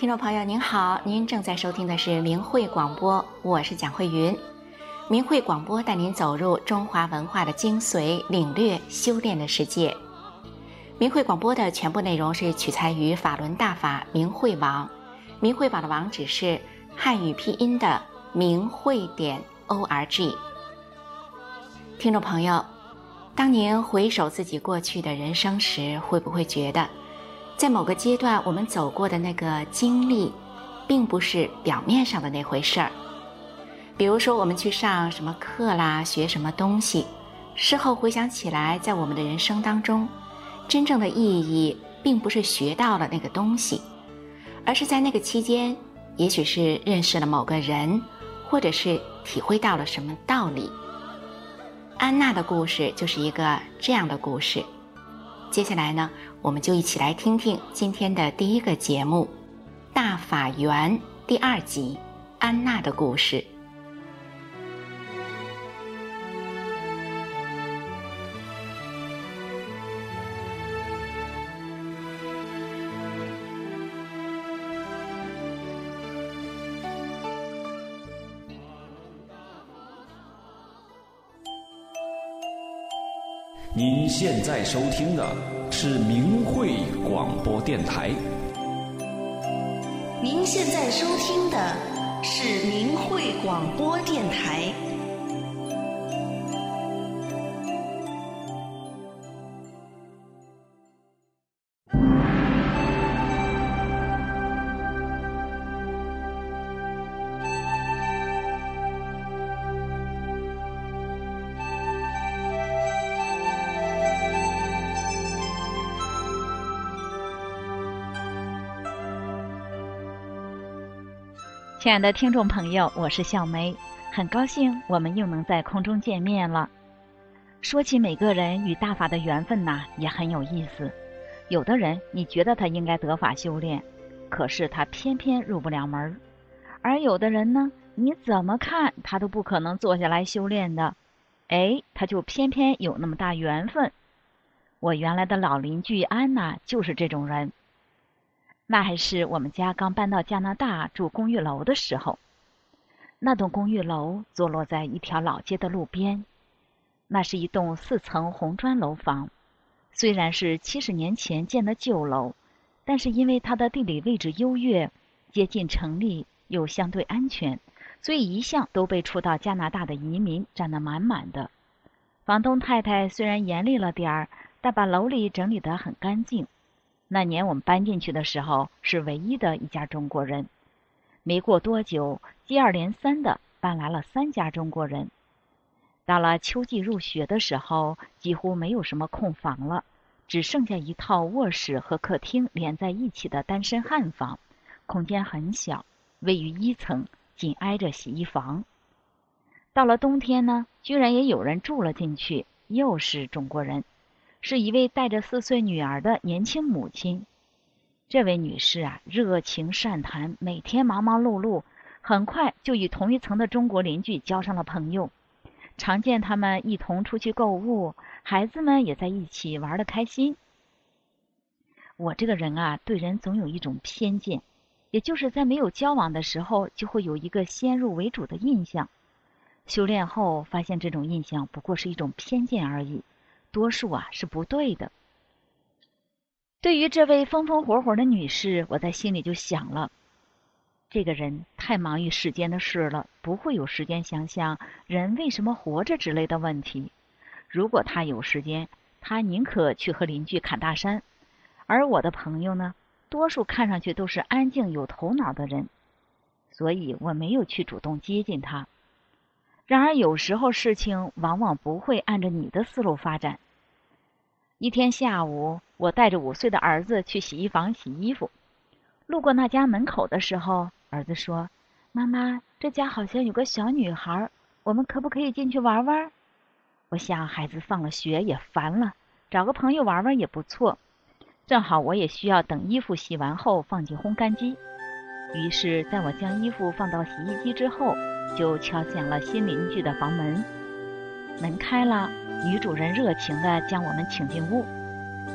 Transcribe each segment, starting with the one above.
听众朋友您好，您正在收听的是明慧广播，我是蒋慧云。明慧广播带您走入中华文化的精髓，领略修炼的世界。明慧广播的全部内容是取材于法轮大法明慧网，明慧网的网址是汉语拼音的明慧点 o r g。听众朋友，当您回首自己过去的人生时，会不会觉得，在某个阶段我们走过的那个经历，并不是表面上的那回事儿？比如说，我们去上什么课啦，学什么东西，事后回想起来，在我们的人生当中，真正的意义并不是学到了那个东西，而是在那个期间，也许是认识了某个人，或者是体会到了什么道理。安娜的故事就是一个这样的故事。接下来呢，我们就一起来听听今天的第一个节目《大法缘》第二集《安娜的故事》。您现在收听的是明慧广播电台。您现在收听的是明慧广播电台。亲爱的听众朋友，我是小梅，很高兴我们又能在空中见面了。说起每个人与大法的缘分呐，也很有意思。有的人你觉得他应该得法修炼，可是他偏偏入不了门；而有的人呢，你怎么看他都不可能坐下来修炼的，哎，他就偏偏有那么大缘分。我原来的老邻居安娜就是这种人。那还是我们家刚搬到加拿大住公寓楼的时候，那栋公寓楼坐落在一条老街的路边，那是一栋四层红砖楼房，虽然是七十年前建的旧楼，但是因为它的地理位置优越，接近城里又相对安全，所以一向都被初到加拿大的移民占得满满的。房东太太虽然严厉了点儿，但把楼里整理得很干净。那年我们搬进去的时候，是唯一的一家中国人。没过多久，接二连三的搬来了三家中国人。到了秋季入学的时候，几乎没有什么空房了，只剩下一套卧室和客厅连在一起的单身汉房，空间很小，位于一层，紧挨着洗衣房。到了冬天呢，居然也有人住了进去，又是中国人。是一位带着四岁女儿的年轻母亲。这位女士啊，热情善谈，每天忙忙碌碌，很快就与同一层的中国邻居交上了朋友。常见他们一同出去购物，孩子们也在一起玩的开心。我这个人啊，对人总有一种偏见，也就是在没有交往的时候，就会有一个先入为主的印象。修炼后发现，这种印象不过是一种偏见而已。多数啊是不对的。对于这位风风火火的女士，我在心里就想了：这个人太忙于世间的事了，不会有时间想想人为什么活着之类的问题。如果他有时间，他宁可去和邻居砍大山。而我的朋友呢，多数看上去都是安静有头脑的人，所以我没有去主动接近他。然而，有时候事情往往不会按照你的思路发展。一天下午，我带着五岁的儿子去洗衣房洗衣服，路过那家门口的时候，儿子说：“妈妈，这家好像有个小女孩，我们可不可以进去玩玩？”我想，孩子放了学也烦了，找个朋友玩玩也不错。正好我也需要等衣服洗完后放进烘干机。于是，在我将衣服放到洗衣机之后。就敲响了新邻居的房门，门开了，女主人热情地将我们请进屋。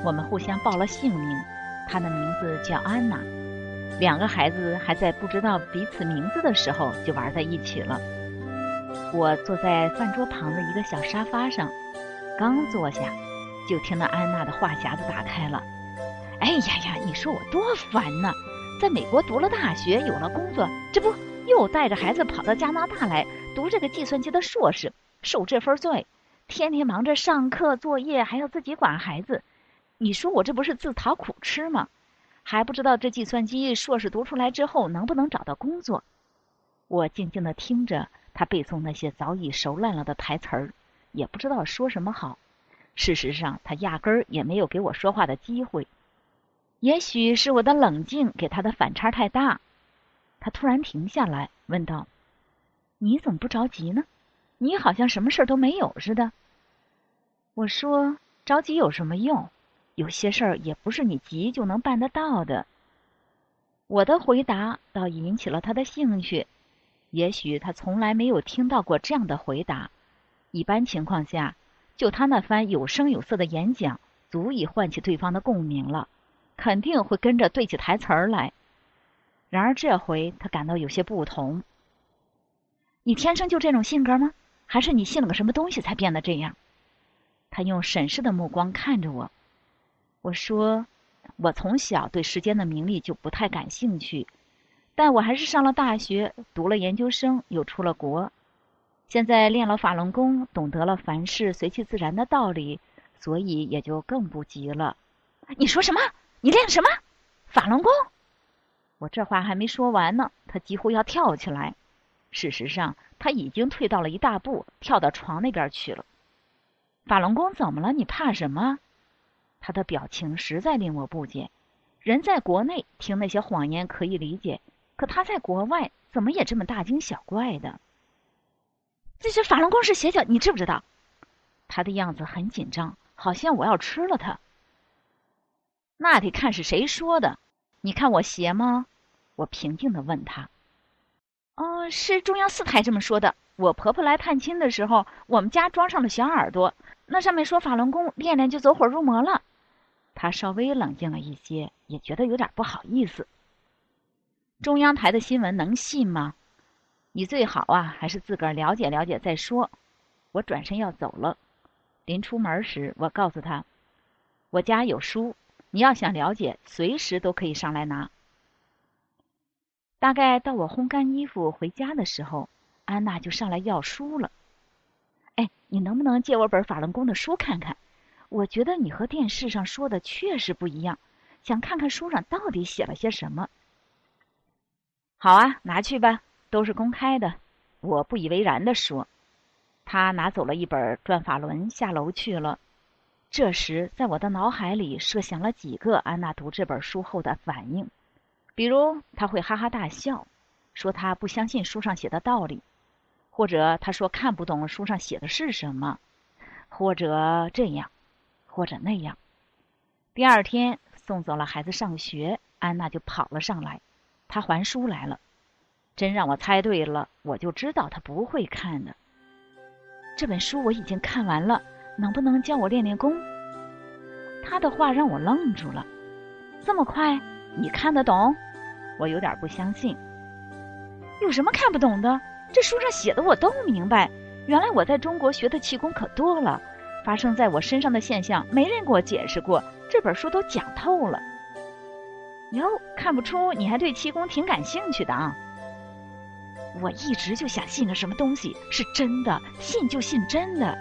我们互相报了姓名，她的名字叫安娜。两个孩子还在不知道彼此名字的时候就玩在一起了。我坐在饭桌旁的一个小沙发上，刚坐下，就听到安娜的话匣子打开了。哎呀呀，你说我多烦呐！在美国读了大学，有了工作，这不又带着孩子跑到加拿大来读这个计算机的硕士，受这份罪，天天忙着上课、作业，还要自己管孩子。你说我这不是自讨苦吃吗？还不知道这计算机硕士读出来之后能不能找到工作。我静静的听着他背诵那些早已熟烂了的台词儿，也不知道说什么好。事实上，他压根儿也没有给我说话的机会。也许是我的冷静给他的反差太大，他突然停下来问道：“你怎么不着急呢？你好像什么事儿都没有似的。”我说：“着急有什么用？有些事儿也不是你急就能办得到的。”我的回答倒引起了他的兴趣。也许他从来没有听到过这样的回答。一般情况下，就他那番有声有色的演讲，足以唤起对方的共鸣了。肯定会跟着对起台词儿来，然而这回他感到有些不同。你天生就这种性格吗？还是你信了个什么东西才变得这样？他用审视的目光看着我。我说：“我从小对世间的名利就不太感兴趣，但我还是上了大学，读了研究生，又出了国。现在练了法轮功，懂得了凡事随其自然的道理，所以也就更不急了。”你说什么？你练什么法轮功？我这话还没说完呢，他几乎要跳起来。事实上，他已经退到了一大步，跳到床那边去了。法轮功怎么了？你怕什么？他的表情实在令我不解。人在国内听那些谎言可以理解，可他在国外怎么也这么大惊小怪的？这些法轮功是邪教，你知不知道？他的样子很紧张，好像我要吃了他。那得看是谁说的。你看我邪吗？我平静的问他。哦，是中央四台这么说的。我婆婆来探亲的时候，我们家装上了小耳朵，那上面说法轮功练练就走火入魔了。他稍微冷静了一些，也觉得有点不好意思。中央台的新闻能信吗？你最好啊，还是自个儿了解了解再说。我转身要走了，临出门时，我告诉他，我家有书。你要想了解，随时都可以上来拿。大概到我烘干衣服回家的时候，安娜就上来要书了。哎，你能不能借我本法轮功的书看看？我觉得你和电视上说的确实不一样，想看看书上到底写了些什么。好啊，拿去吧，都是公开的。我不以为然的说。他拿走了一本《转法轮》，下楼去了。这时，在我的脑海里设想了几个安娜读这本书后的反应，比如她会哈哈大笑，说她不相信书上写的道理，或者她说看不懂书上写的是什么，或者这样，或者那样。第二天送走了孩子上学，安娜就跑了上来，她还书来了。真让我猜对了，我就知道她不会看的。这本书我已经看完了。能不能教我练练功？他的话让我愣住了。这么快，你看得懂？我有点不相信。有什么看不懂的？这书上写的我都明白。原来我在中国学的气功可多了，发生在我身上的现象没人给我解释过，这本书都讲透了。哟，看不出你还对气功挺感兴趣的啊！我一直就想信个什么东西是真的，信就信真的。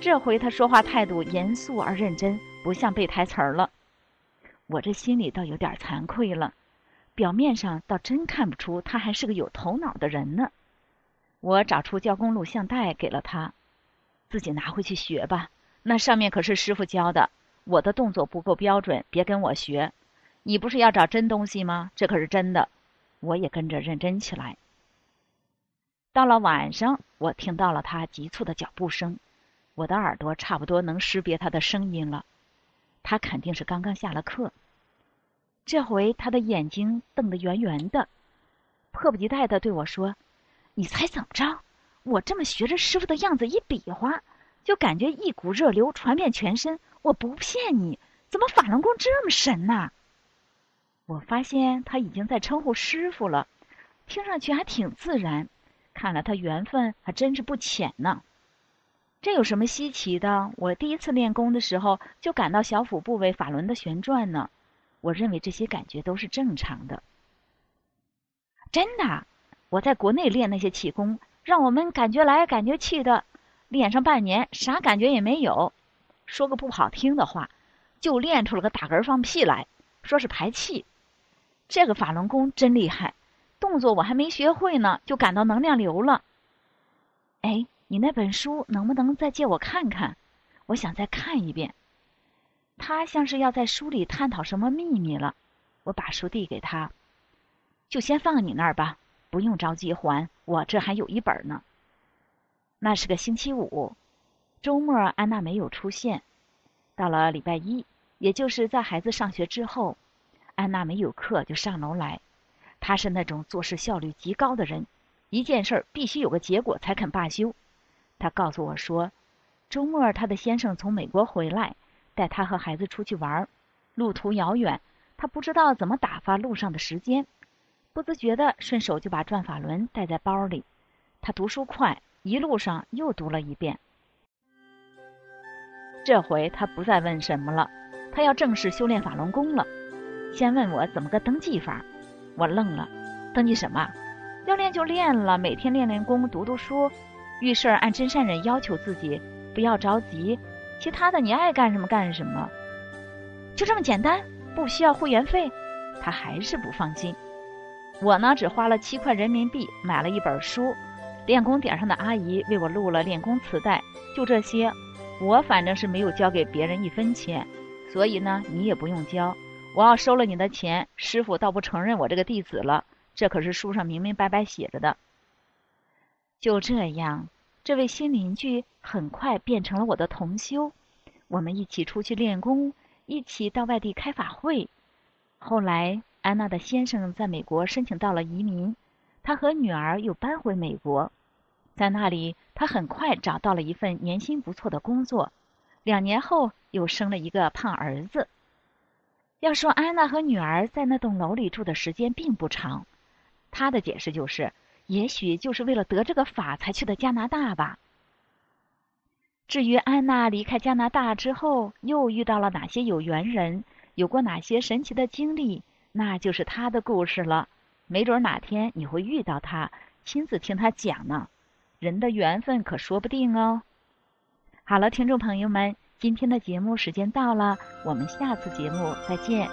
这回他说话态度严肃而认真，不像背台词儿了。我这心里倒有点惭愧了，表面上倒真看不出他还是个有头脑的人呢。我找出教工录像带给了他，自己拿回去学吧。那上面可是师傅教的，我的动作不够标准，别跟我学。你不是要找真东西吗？这可是真的。我也跟着认真起来。到了晚上，我听到了他急促的脚步声。我的耳朵差不多能识别他的声音了，他肯定是刚刚下了课。这回他的眼睛瞪得圆圆的，迫不及待的对我说：“你猜怎么着？我这么学着师傅的样子一比划，就感觉一股热流传遍全身。我不骗你，怎么法轮功这么神呐？”我发现他已经在称呼师傅了，听上去还挺自然，看来他缘分还真是不浅呢。这有什么稀奇的？我第一次练功的时候就感到小腹部位法轮的旋转呢。我认为这些感觉都是正常的。真的，我在国内练那些气功，让我们感觉来感觉去的，练上半年啥感觉也没有。说个不好听的话，就练出了个打嗝放屁来，说是排气。这个法轮功真厉害，动作我还没学会呢，就感到能量流了。哎。你那本书能不能再借我看看？我想再看一遍。他像是要在书里探讨什么秘密了。我把书递给他，就先放你那儿吧，不用着急还，我这还有一本呢。那是个星期五，周末安娜没有出现。到了礼拜一，也就是在孩子上学之后，安娜没有课就上楼来。她是那种做事效率极高的人，一件事必须有个结果才肯罢休。他告诉我说，周末他的先生从美国回来，带他和孩子出去玩，路途遥远，他不知道怎么打发路上的时间，不自觉的顺手就把转法轮带在包里。他读书快，一路上又读了一遍。这回他不再问什么了，他要正式修炼法轮功了。先问我怎么个登记法，我愣了，登记什么？要练就练了，每天练练功，读读书。遇事儿按真善忍要求自己，不要着急。其他的你爱干什么干什么，就这么简单，不需要会员费。他还是不放心。我呢，只花了七块人民币买了一本书，练功点上的阿姨为我录了练功磁带，就这些。我反正是没有交给别人一分钱，所以呢，你也不用交。我要收了你的钱，师傅倒不承认我这个弟子了。这可是书上明明白白写着的。就这样，这位新邻居很快变成了我的同修。我们一起出去练功，一起到外地开法会。后来，安娜的先生在美国申请到了移民，他和女儿又搬回美国。在那里，他很快找到了一份年薪不错的工作。两年后，又生了一个胖儿子。要说安娜和女儿在那栋楼里住的时间并不长，她的解释就是。也许就是为了得这个法才去的加拿大吧。至于安娜离开加拿大之后又遇到了哪些有缘人，有过哪些神奇的经历，那就是她的故事了。没准哪天你会遇到她，亲自听她讲呢。人的缘分可说不定哦。好了，听众朋友们，今天的节目时间到了，我们下次节目再见。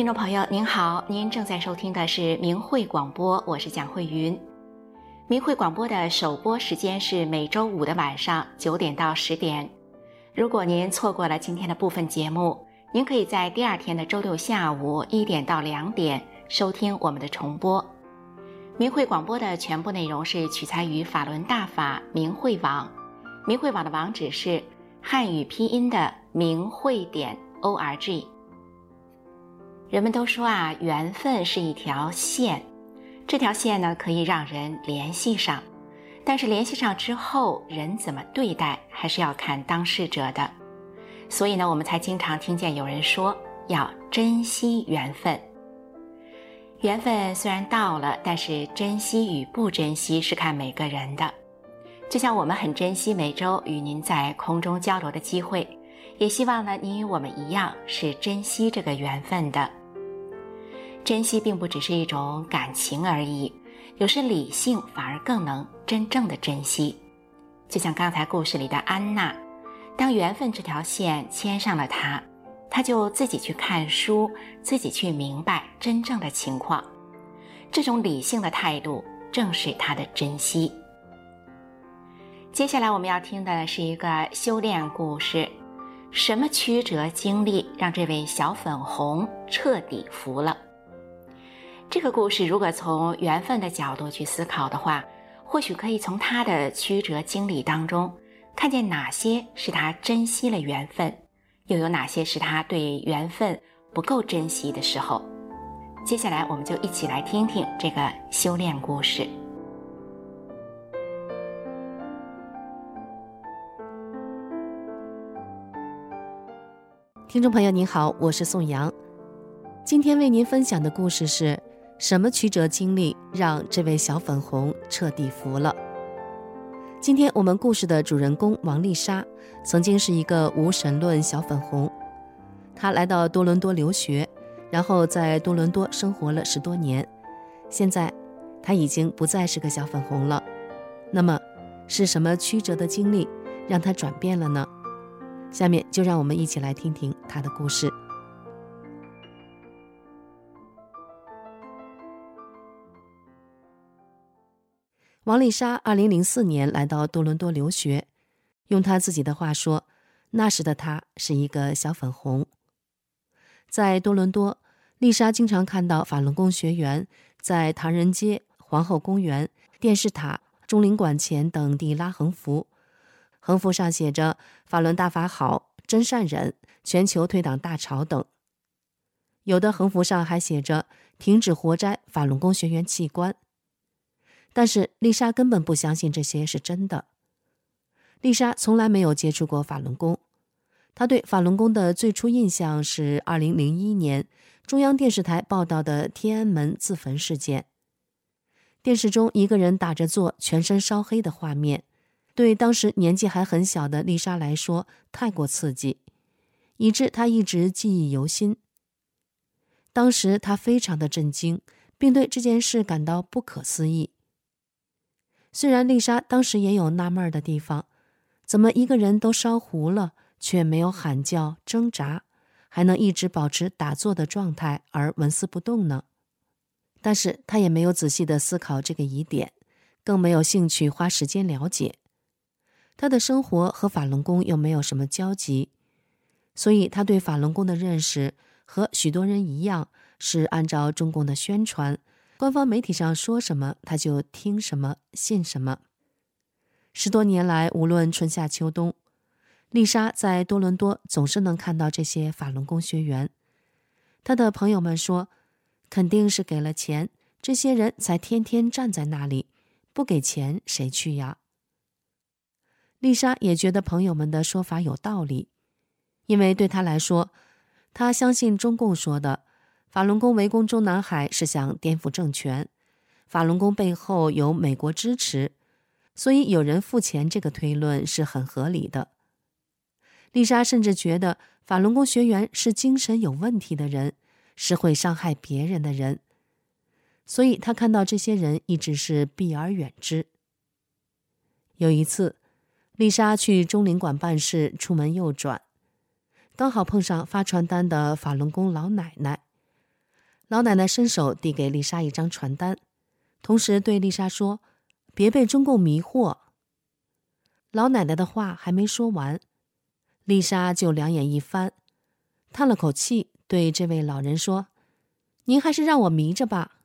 听众朋友您好，您正在收听的是明慧广播，我是蒋慧云。明慧广播的首播时间是每周五的晚上九点到十点。如果您错过了今天的部分节目，您可以在第二天的周六下午一点到两点收听我们的重播。明慧广播的全部内容是取材于法轮大法明慧网，明慧网的网址是汉语拼音的明慧点 o r g。人们都说啊，缘分是一条线，这条线呢可以让人联系上，但是联系上之后，人怎么对待还是要看当事者的。所以呢，我们才经常听见有人说要珍惜缘分。缘分虽然到了，但是珍惜与不珍惜是看每个人的。就像我们很珍惜每周与您在空中交流的机会，也希望呢您与我们一样是珍惜这个缘分的。珍惜并不只是一种感情而已，有时理性反而更能真正的珍惜。就像刚才故事里的安娜，当缘分这条线牵上了她，她就自己去看书，自己去明白真正的情况。这种理性的态度正是她的珍惜。接下来我们要听的是一个修炼故事，什么曲折经历让这位小粉红彻底服了？这个故事如果从缘分的角度去思考的话，或许可以从他的曲折经历当中，看见哪些是他珍惜了缘分，又有哪些是他对缘分不够珍惜的时候。接下来，我们就一起来听听这个修炼故事。听众朋友您好，我是宋阳，今天为您分享的故事是。什么曲折经历让这位小粉红彻底服了？今天我们故事的主人公王丽莎，曾经是一个无神论小粉红。她来到多伦多留学，然后在多伦多生活了十多年。现在，她已经不再是个小粉红了。那么，是什么曲折的经历让她转变了呢？下面就让我们一起来听听她的故事。王丽莎二零零四年来到多伦多留学，用她自己的话说，那时的她是一个小粉红。在多伦多，丽莎经常看到法轮功学员在唐人街、皇后公园、电视塔、中领馆前等地拉横幅，横幅上写着“法轮大法好，真善忍，全球退党大潮”等。有的横幅上还写着“停止活摘法轮功学员器官”。但是丽莎根本不相信这些是真的。丽莎从来没有接触过法轮功，她对法轮功的最初印象是2001年中央电视台报道的天安门自焚事件。电视中一个人打着坐、全身烧黑的画面，对当时年纪还很小的丽莎来说太过刺激，以致她一直记忆犹新。当时她非常的震惊，并对这件事感到不可思议。虽然丽莎当时也有纳闷的地方，怎么一个人都烧糊了，却没有喊叫、挣扎，还能一直保持打坐的状态而纹丝不动呢？但是她也没有仔细的思考这个疑点，更没有兴趣花时间了解。她的生活和法轮功又没有什么交集，所以她对法轮功的认识和许多人一样，是按照中共的宣传。官方媒体上说什么，他就听什么、信什么。十多年来，无论春夏秋冬，丽莎在多伦多总是能看到这些法轮功学员。他的朋友们说，肯定是给了钱，这些人才天天站在那里。不给钱，谁去呀？丽莎也觉得朋友们的说法有道理，因为对她来说，她相信中共说的。法轮功围攻中南海是想颠覆政权，法轮功背后有美国支持，所以有人付钱，这个推论是很合理的。丽莎甚至觉得法轮功学员是精神有问题的人，是会伤害别人的人，所以她看到这些人一直是避而远之。有一次，丽莎去中领馆办事，出门右转，刚好碰上发传单的法轮功老奶奶。老奶奶伸手递给丽莎一张传单，同时对丽莎说：“别被中共迷惑。”老奶奶的话还没说完，丽莎就两眼一翻，叹了口气，对这位老人说：“您还是让我迷着吧。”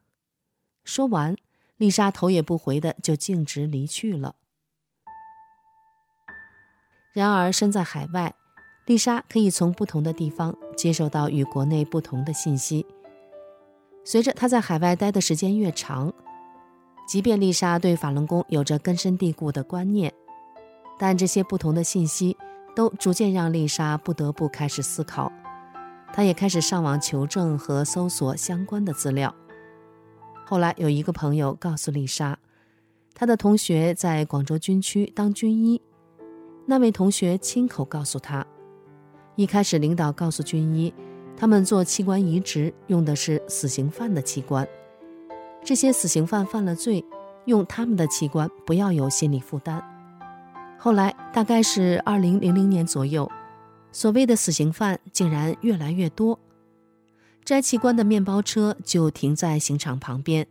说完，丽莎头也不回的就径直离去了。然而，身在海外，丽莎可以从不同的地方接受到与国内不同的信息。随着她在海外待的时间越长，即便丽莎对法轮功有着根深蒂固的观念。但这些不同的信息都逐渐让丽莎不得不开始思考，她也开始上网求证和搜索相关的资料。后来有一个朋友告诉丽莎，她的同学在广州军区当军医，那位同学亲口告诉她，一开始领导告诉军医，他们做器官移植用的是死刑犯的器官，这些死刑犯犯了罪，用他们的器官不要有心理负担。后来大概是二零零零年左右，所谓的死刑犯竟然越来越多。摘器官的面包车就停在刑场旁边，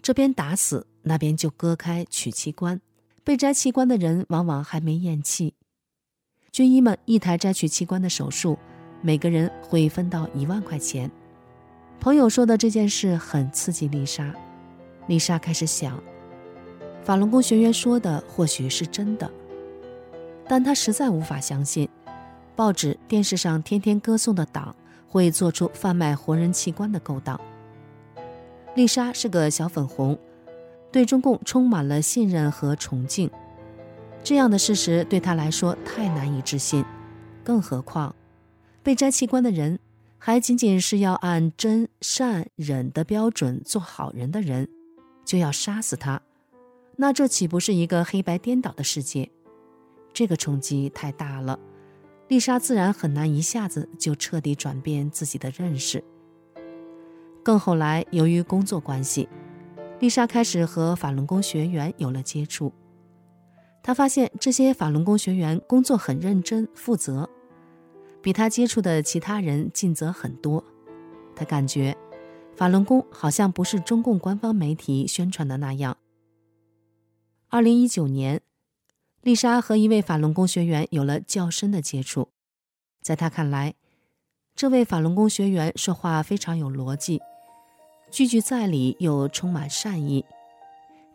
这边打死，那边就割开取器官。被摘器官的人往往还没咽气。军医们一台摘取器官的手术，每个人会分到一万块钱。朋友说的这件事很刺激丽莎，丽莎开始想，法轮功学员说的或许是真的。但她实在无法相信，报纸、电视上天天歌颂的党会做出贩卖活人器官的勾当。丽莎是个小粉红，对中共充满了信任和崇敬。这样的事实对她来说太难以置信，更何况被摘器官的人还仅仅是要按真善忍的标准做好人的人，就要杀死他，那这岂不是一个黑白颠倒的世界？这个冲击太大了，丽莎自然很难一下子就彻底转变自己的认识。更后来，由于工作关系，丽莎开始和法轮功学员有了接触。她发现这些法轮功学员工作很认真负责，比他接触的其他人尽责很多。他感觉，法轮功好像不是中共官方媒体宣传的那样。二零一九年。丽莎和一位法轮功学员有了较深的接触，在他看来，这位法轮功学员说话非常有逻辑，句句在理又充满善意。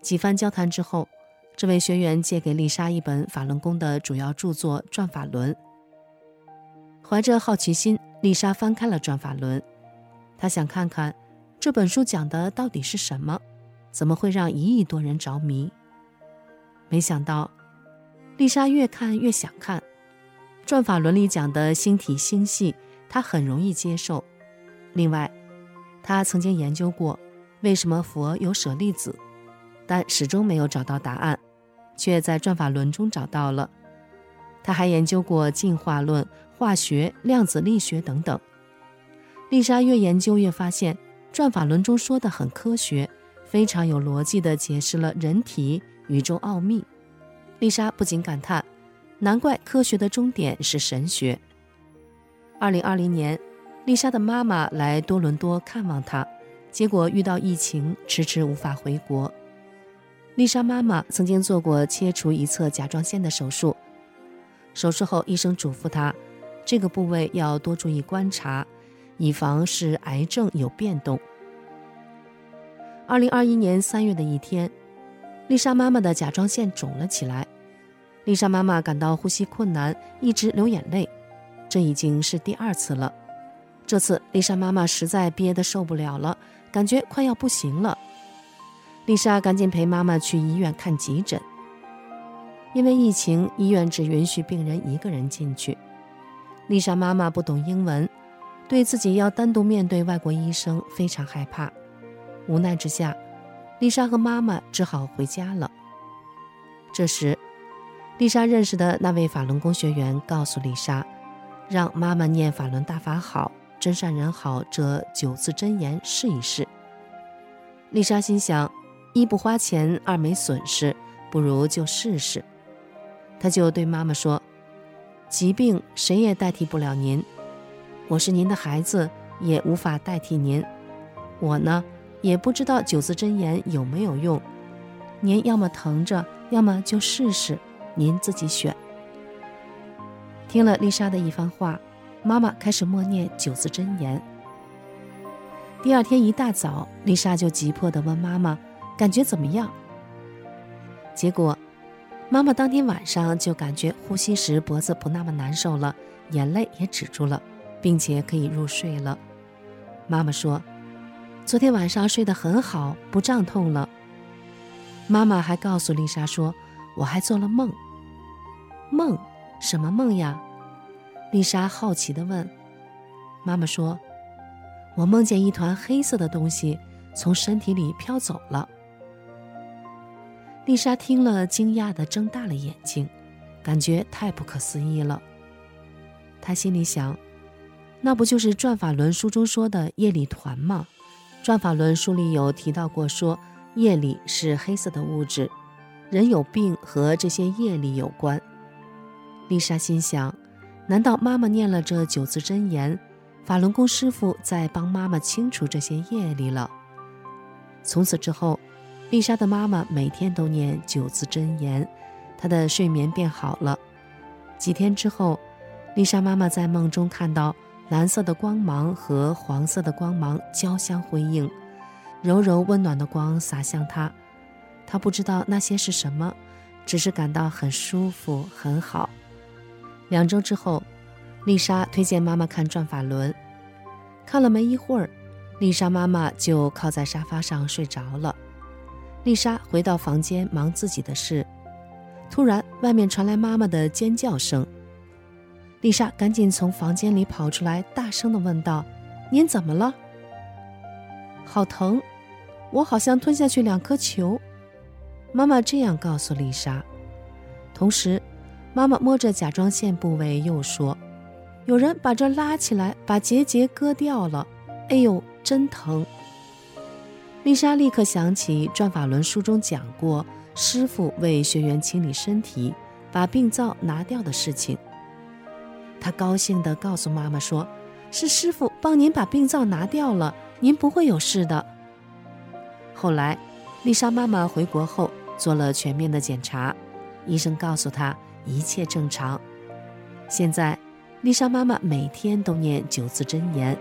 几番交谈之后，这位学员借给丽莎一本法轮功的主要著作《转法轮》。怀着好奇心，丽莎翻开了《转法轮》，她想看看这本书讲的到底是什么，怎么会让一亿多人着迷？没想到。丽莎越看越想看，《转法轮》里讲的星体星系，她很容易接受。另外，她曾经研究过为什么佛有舍利子，但始终没有找到答案，却在《转法轮》中找到了。她还研究过进化论、化学、量子力学等等。丽莎越研究越发现，《转法轮》中说的很科学，非常有逻辑地解释了人体、宇宙奥秘。丽莎不禁感叹：“难怪科学的终点是神学。”二零二零年，丽莎的妈妈来多伦多看望她，结果遇到疫情，迟迟无法回国。丽莎妈妈曾经做过切除一侧甲状腺的手术，手术后医生嘱咐她，这个部位要多注意观察，以防是癌症有变动。二零二一年三月的一天，丽莎妈妈的甲状腺肿了起来。丽莎妈妈感到呼吸困难，一直流眼泪，这已经是第二次了。这次丽莎妈妈实在憋得受不了了，感觉快要不行了。丽莎赶紧陪妈妈去医院看急诊。因为疫情，医院只允许病人一个人进去。丽莎妈妈不懂英文，对自己要单独面对外国医生非常害怕。无奈之下，丽莎和妈妈只好回家了。这时，丽莎认识的那位法轮功学员告诉丽莎，让妈妈念“法轮大法好，真善人好”这九字真言试一试。丽莎心想，一不花钱，二没损失，不如就试试。她就对妈妈说：“疾病谁也代替不了您，我是您的孩子，也无法代替您。我呢，也不知道九字真言有没有用。您要么疼着，要么就试试，您自己选。”听了丽莎的一番话，妈妈开始默念九字真言。第二天一大早，丽莎就急迫地问妈妈：“感觉怎么样？”结果，妈妈当天晚上就感觉呼吸时脖子不那么难受了，眼泪也止住了，并且可以入睡了。妈妈说：“昨天晚上睡得很好，不胀痛了。”妈妈还告诉丽莎说：“我还做了梦。”梦？什么梦呀？丽莎好奇地问。妈妈说。我梦见一团黑色的东西从身体里飘走了。丽莎听了，惊讶地睁大了眼睛，感觉太不可思议了。她心里想：“那不就是《转法轮》书中说的业力团吗？《转法轮》书里有提到过，说业力是黑色的物质，人有病和这些业力有关。”丽莎心想：“难道妈妈念了这九字真言？”法轮功师傅在帮妈妈清除这些业力了。从此之后，丽莎的妈妈每天都念九字真言，她的睡眠变好了。几天之后，丽莎妈妈在梦中看到蓝色的光芒和黄色的光芒交相辉映，柔柔温暖的光洒向她。她不知道那些是什么，只是感到很舒服，很好。两周之后。丽莎推荐妈妈看《转法轮》，看了没一会儿，丽莎妈妈就靠在沙发上睡着了。丽莎回到房间忙自己的事，突然外面传来妈妈的尖叫声。丽莎赶紧从房间里跑出来，大声地问道：“您怎么了？”“好疼，我好像吞下去两颗球。”妈妈这样告诉丽莎。同时，妈妈摸着甲状腺部位又说。有人把这拉起来，把结节割掉了。哎呦，真疼！丽莎立刻想起《转法轮》书中讲过，师傅为学员清理身体、把病灶拿掉的事情。她高兴地告诉妈妈说：“是师傅帮您把病灶拿掉了，您不会有事的。”后来，丽莎妈妈回国后做了全面的检查，医生告诉她一切正常。现在。丽莎妈妈每天都念九字真言。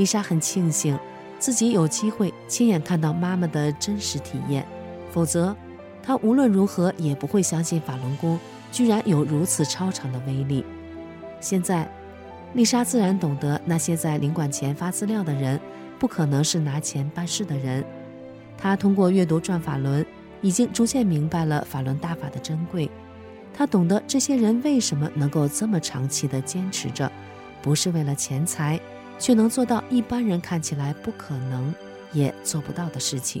丽莎很庆幸自己有机会亲眼看到妈妈的真实体验，否则。她无论如何也不会相信法轮功居然有如此超常的威力。现在，丽莎自然懂得那些在领馆前发资料的人不可能是拿钱办事的人。她通过阅读《转法轮》，已经逐渐明白了法轮大法的珍贵。她懂得这些人为什么能够这么长期的坚持着，不是为了钱财，却能做到一般人看起来不可能也做不到的事情。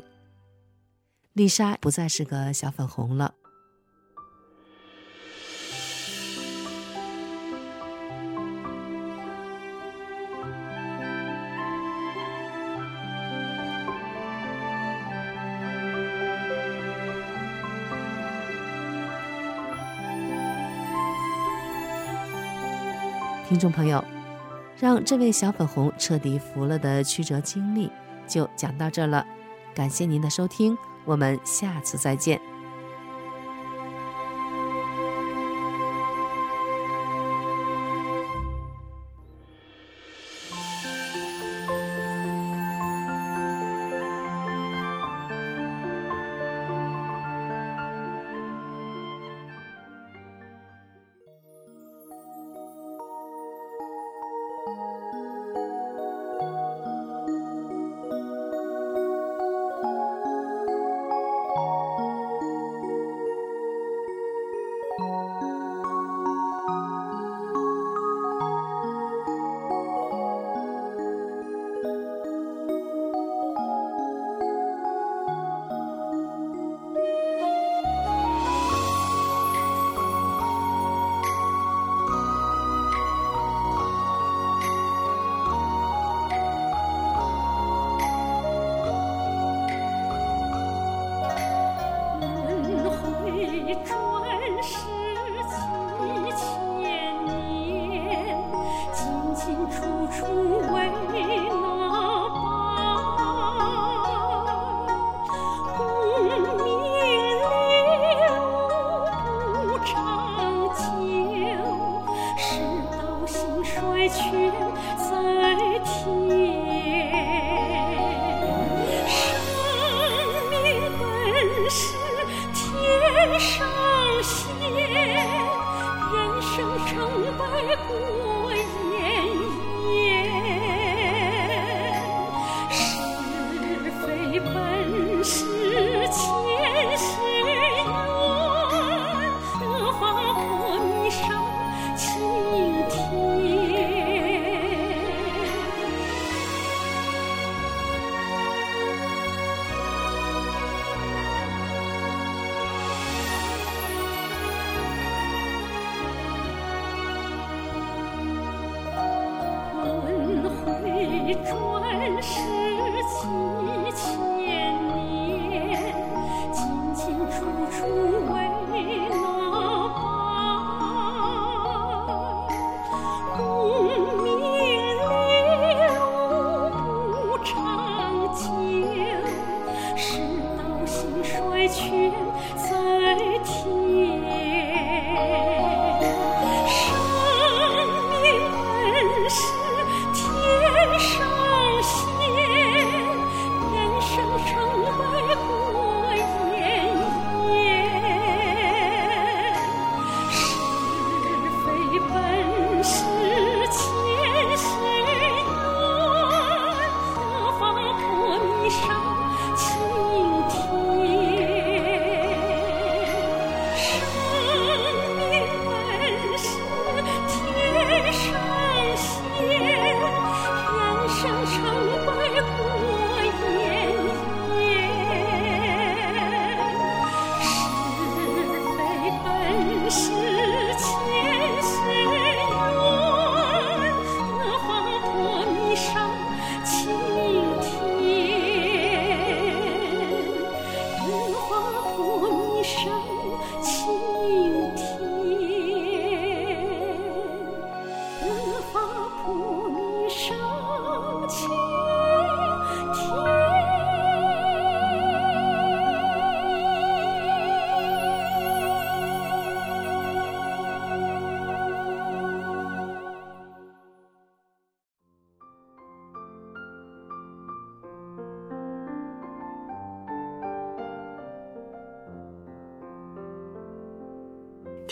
丽莎不再是个小粉红了。听众朋友，让这位小粉红彻底服了的曲折经历就讲到这了，感谢您的收听。我们下次再见。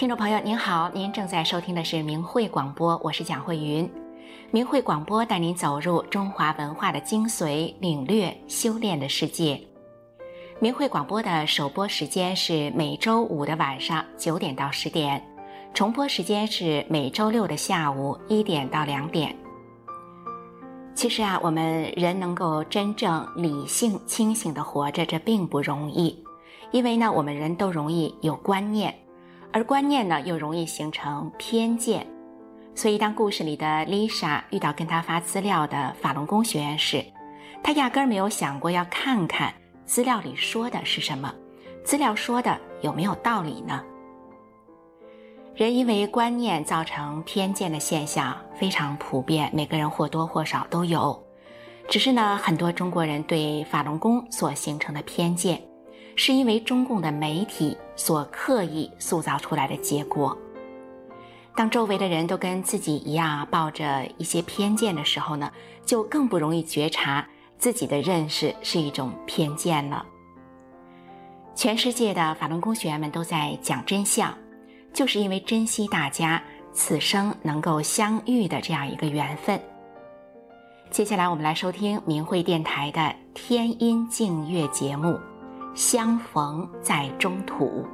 听众朋友您好，您正在收听的是明慧广播，我是蒋慧云。明慧广播带您走入中华文化的精髓，领略修炼的世界。明慧广播的首播时间是每周五的晚上九点到十点，重播时间是每周六的下午一点到两点。其实啊，我们人能够真正理性清醒的活着，这并不容易，因为呢，我们人都容易有观念。而观念呢，又容易形成偏见，所以当故事里的 Lisa 遇到跟她发资料的法轮功学员时，她压根儿没有想过要看看资料里说的是什么，资料说的有没有道理呢？人因为观念造成偏见的现象非常普遍，每个人或多或少都有。只是呢，很多中国人对法轮功所形成的偏见，是因为中共的媒体所刻意塑造出来的结果。当周围的人都跟自己一样抱着一些偏见的时候呢，就更不容易觉察自己的认识是一种偏见了。全世界的法轮功学员们都在讲真相，就是因为珍惜大家此生能够相遇的这样一个缘分。接下来我们来收听明慧电台的天音净月节目《相逢在中土》。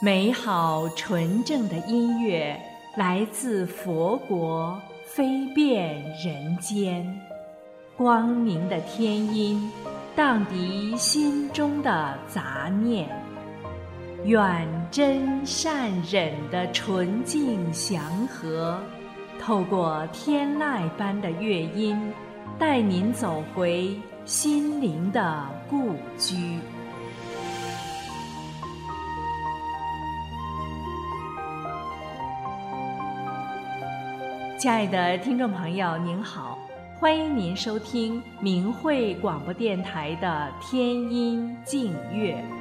美好纯正的音乐来自佛国，飞遍人间。光明的天音，荡涤心中的杂念。远真善忍的纯净祥和，透过天籁般的乐音，带您走回心灵的故居。亲爱的听众朋友，您好，欢迎您收听明慧广播电台的天音静乐。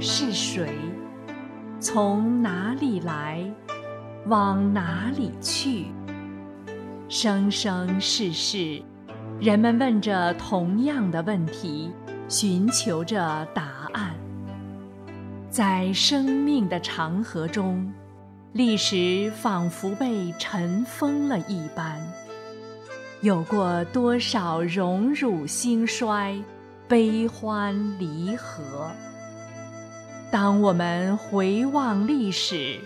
是谁？从哪里来，往哪里去？生生世世，人们问着同样的问题，寻求着答案。在生命的长河中，历史仿佛被尘封了一般。有过多少荣辱兴衰，悲欢离合？当我们回望历史，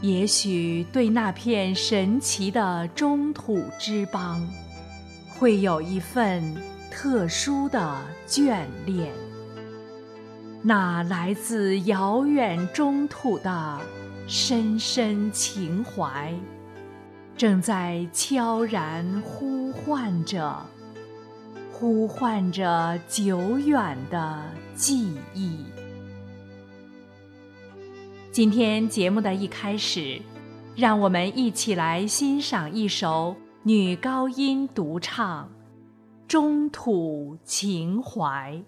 也许对那片神奇的中土之邦，会有一份特殊的眷恋。那来自遥远中土的深深情怀，正在悄然呼唤着，呼唤着久远的记忆。今天节目的一开始，让我们一起来欣赏一首女高音独唱《中土情怀》。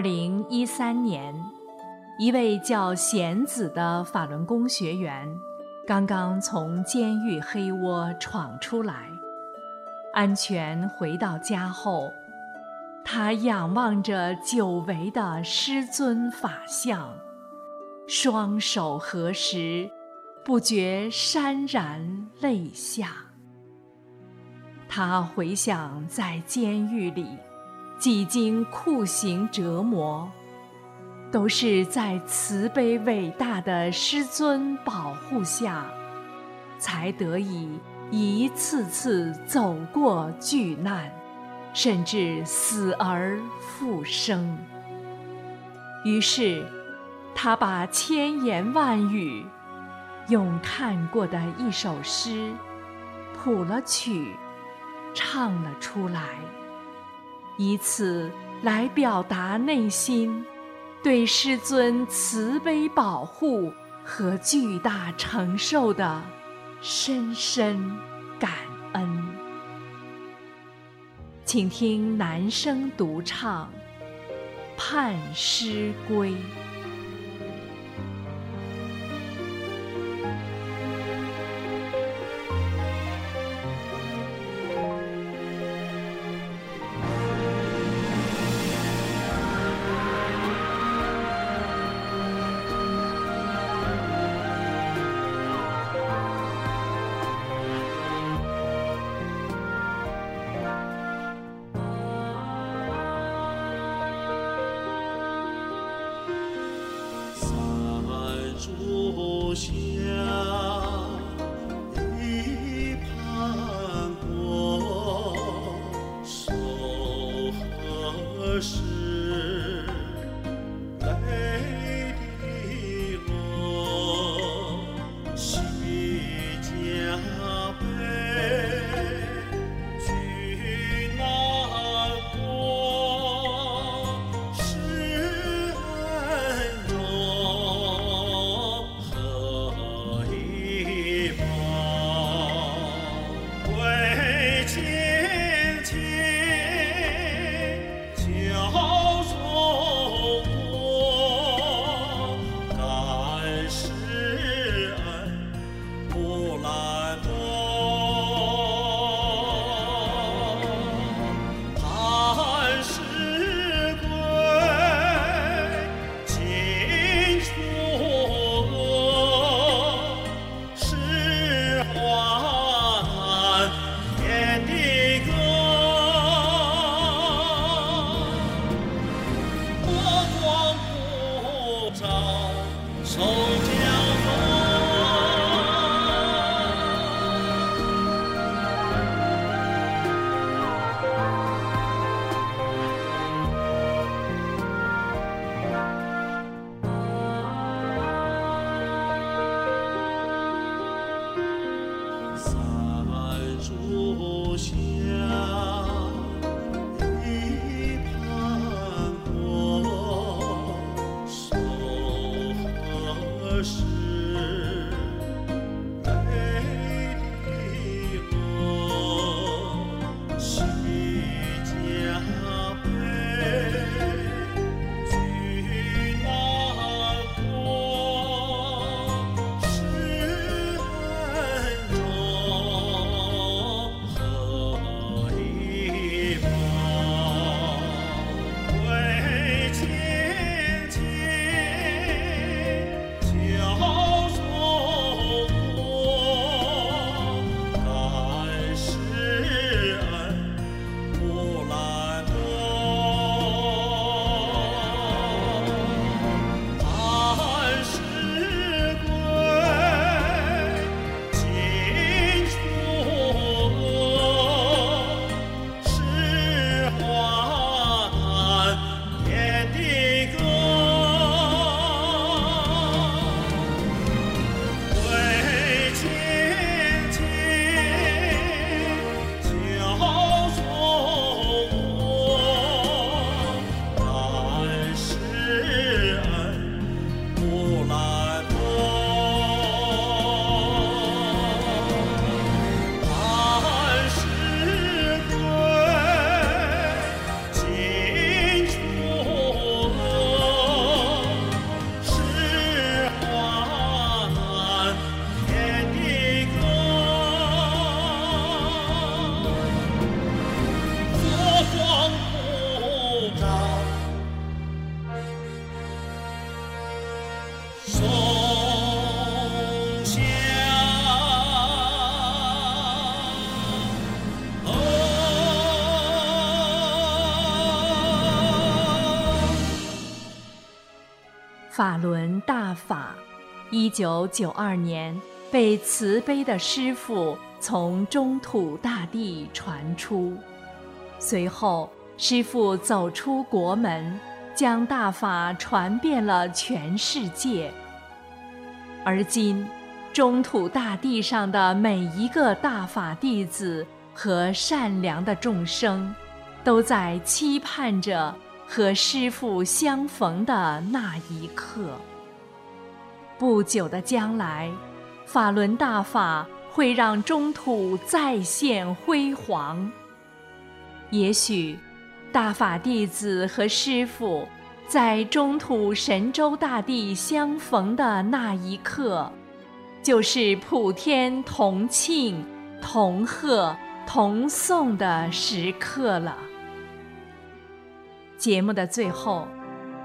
二零一三年，一位叫贤子的法轮功学员，刚刚从监狱黑窝闯出来，安全回到家后，他仰望着久违的师尊法相，双手合十，不觉潸然泪下。他回想在监狱里。几经酷刑折磨，都是在慈悲伟大的师尊保护下，才得以一次次走过巨难，甚至死而复生。于是，他把千言万语，用看过的一首诗，谱了曲，唱了出来。以此来表达内心对师尊慈悲保护和巨大承受的深深感恩。请听男声独唱《盼师归》。法轮大法，一九九二年被慈悲的师父从中土大地传出，随后师父走出国门，将大法传遍了全世界。而今，中土大地上的每一个大法弟子和善良的众生，都在期盼着。和师父相逢的那一刻，不久的将来，法轮大法会让中土再现辉煌。也许，大法弟子和师父在中土神州大地相逢的那一刻，就是普天同庆、同贺、同颂的时刻了。节目的最后，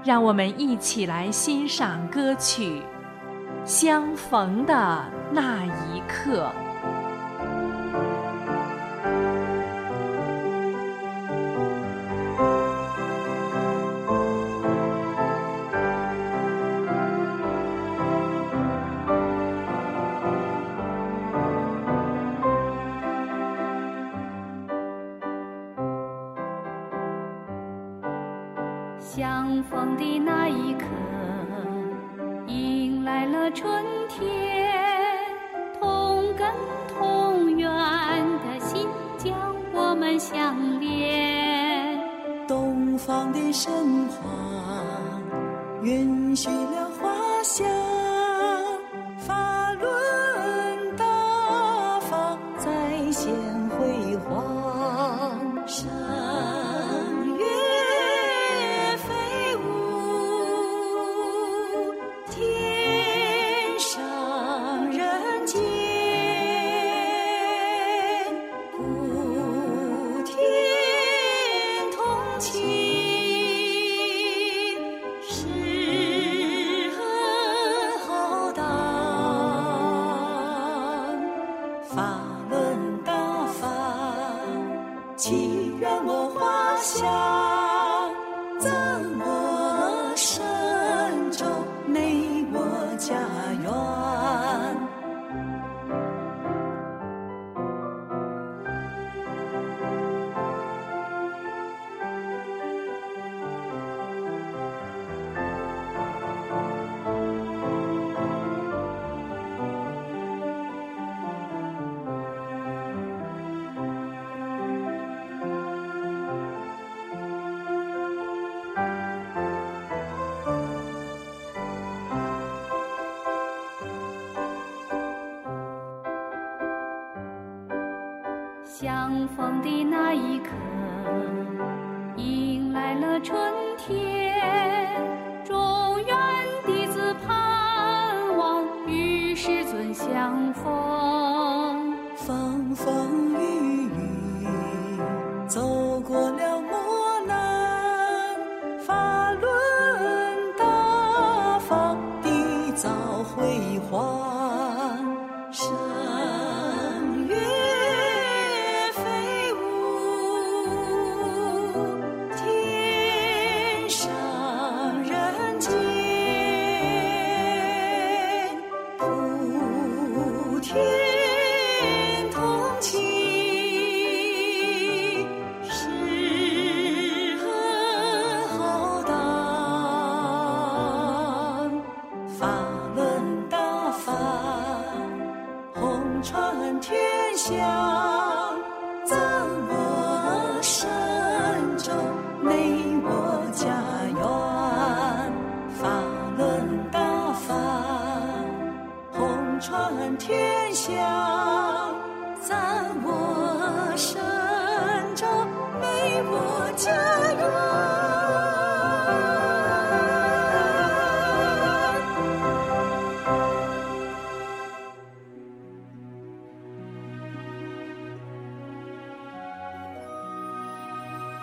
让我们一起来欣赏歌曲《相逢的那一刻》。闻大法，祈愿我华夏。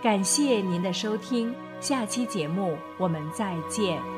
感谢您的收听，下期节目我们再见。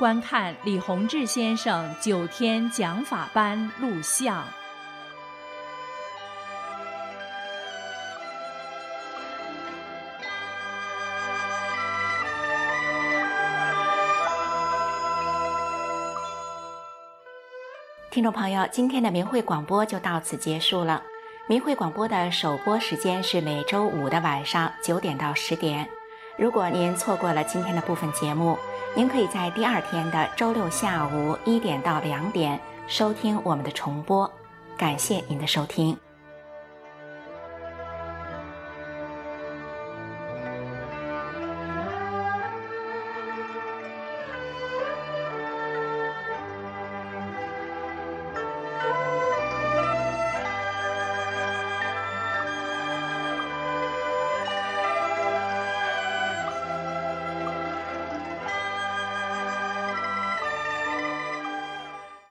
观看李洪志先生九天讲法班录像。听众朋友，今天的明慧广播就到此结束了。明慧广播的首播时间是每周五的晚上九点到十点。如果您错过了今天的部分节目，您可以在第二天的周六下午一点到两点收听我们的重播。感谢您的收听。